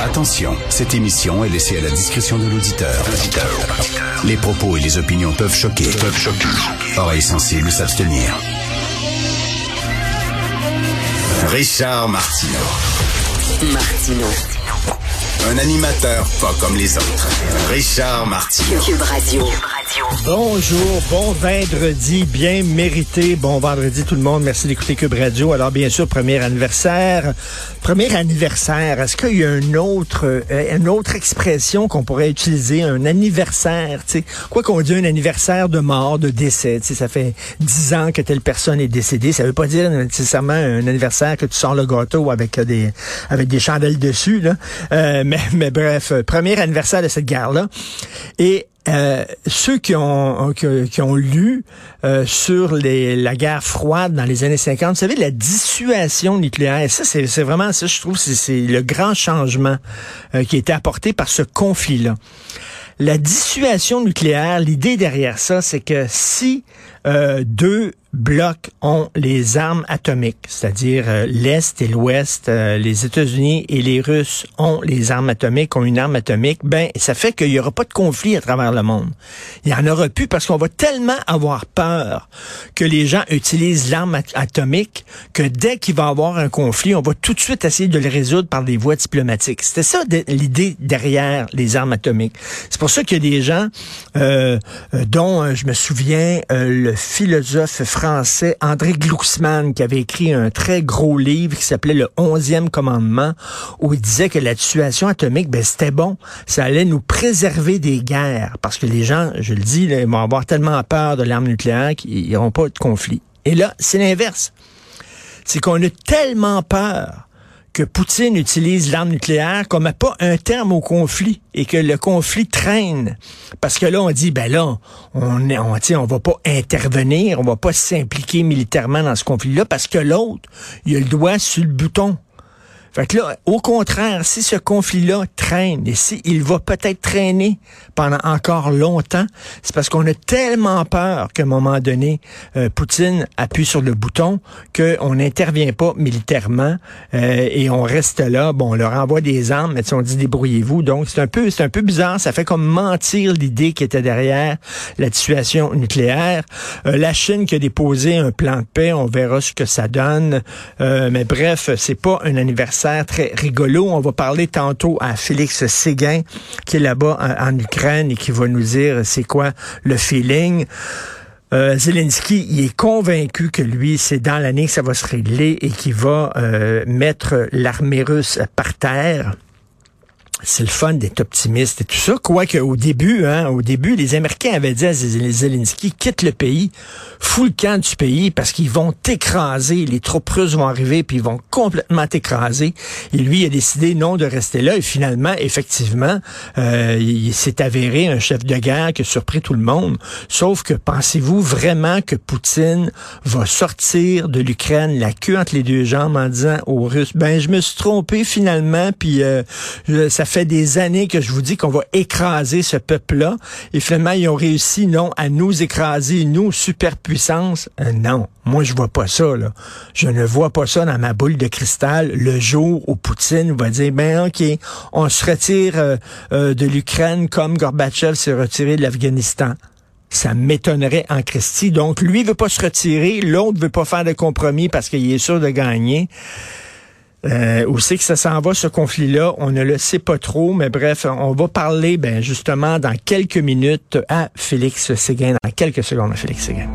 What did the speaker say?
Attention, cette émission est laissée à la discrétion de l'auditeur. Les propos et les opinions peuvent choquer. Peuvent choquer. Oreilles sensibles s'abstenir. Richard Martineau. Martino. Un animateur pas comme les autres. Richard Martineau. Cube Radio. Bonjour, bon vendredi, bien mérité. Bon vendredi tout le monde. Merci d'écouter Cube Radio. Alors bien sûr, premier anniversaire. Premier anniversaire. Est-ce qu'il y a une autre, euh, une autre expression qu'on pourrait utiliser, un anniversaire, tu sais, quoi qu'on dise un anniversaire de mort, de décès, tu ça fait dix ans que telle personne est décédée. Ça veut pas dire nécessairement un anniversaire que tu sors le gâteau avec euh, des, avec des chandelles dessus, là. Euh, mais, mais bref, premier anniversaire de cette guerre-là. Et euh, ceux qui ont, qui, qui ont lu euh, sur les, la guerre froide dans les années 50, vous savez, la dissuasion nucléaire, ça c'est vraiment ça, je trouve, c'est c'est le grand changement euh, qui a été apporté par ce conflit-là. La dissuasion nucléaire, l'idée derrière ça, c'est que si euh, deux blocs ont les armes atomiques, c'est-à-dire euh, l'Est et l'Ouest, euh, les États-Unis et les Russes ont les armes atomiques, ont une arme atomique, ben ça fait qu'il n'y aura pas de conflit à travers le monde. Il y en aura plus parce qu'on va tellement avoir peur que les gens utilisent l'arme at- atomique que dès qu'il va y avoir un conflit, on va tout de suite essayer de le résoudre par des voies diplomatiques. C'était ça l'idée derrière les armes atomiques. C'est pour ça qu'il y a des gens euh, euh, dont euh, je me souviens euh, le philosophe André Glucksmann qui avait écrit un très gros livre qui s'appelait Le onzième commandement où il disait que la dissuasion atomique, ben c'était bon, ça allait nous préserver des guerres parce que les gens, je le dis, là, vont avoir tellement peur de l'arme nucléaire qu'ils n'auront pas de conflit. Et là, c'est l'inverse. C'est qu'on a tellement peur que Poutine utilise l'arme nucléaire met pas un terme au conflit et que le conflit traîne. Parce que là, on dit, ben là, on est, on, on va pas intervenir, on va pas s'impliquer militairement dans ce conflit-là parce que l'autre, il a le doigt sur le bouton. Fait que là, au contraire, si ce conflit-là traîne et s'il va peut-être traîner pendant encore longtemps, c'est parce qu'on a tellement peur qu'à un moment donné, euh, Poutine appuie sur le bouton qu'on n'intervient pas militairement euh, et on reste là. Bon, on leur envoie des armes, mais on dit débrouillez-vous. Donc c'est un peu, c'est un peu bizarre. Ça fait comme mentir l'idée qui était derrière la dissuasion nucléaire. Euh, la Chine qui a déposé un plan de paix, on verra ce que ça donne. Euh, mais bref, c'est pas un anniversaire très rigolo. On va parler tantôt à Félix Séguin, qui est là-bas en, en Ukraine et qui va nous dire c'est quoi le feeling. Euh, Zelensky, est convaincu que lui, c'est dans l'année que ça va se régler et qu'il va euh, mettre l'armée russe par terre c'est le fun d'être optimiste et tout ça. Quoique au début, hein, au début, les Américains avaient dit à Zelensky, quitte le pays, fous le camp du pays parce qu'ils vont t'écraser. Les troupes russes vont arriver puis ils vont complètement t'écraser. Et lui, il a décidé non de rester là. Et finalement, effectivement, euh, il s'est avéré un chef de guerre qui a surpris tout le monde. Sauf que pensez-vous vraiment que Poutine va sortir de l'Ukraine la queue entre les deux jambes en disant aux Russes, ben je me suis trompé finalement, puis euh, ça fait des années que je vous dis qu'on va écraser ce peuple-là. Et finalement, ils ont réussi, non, à nous écraser, nous, superpuissance. Euh, non, moi, je vois pas ça, là. Je ne vois pas ça dans ma boule de cristal le jour où Poutine va dire, ben, OK, on se retire euh, euh, de l'Ukraine comme Gorbatchev s'est retiré de l'Afghanistan. Ça m'étonnerait en Christie. Donc, lui veut pas se retirer, l'autre veut pas faire de compromis parce qu'il est sûr de gagner. Euh, où c'est que ça s'en va, ce conflit-là? On ne le sait pas trop, mais bref, on va parler ben, justement dans quelques minutes à Félix Séguin, dans quelques secondes à Félix Séguin.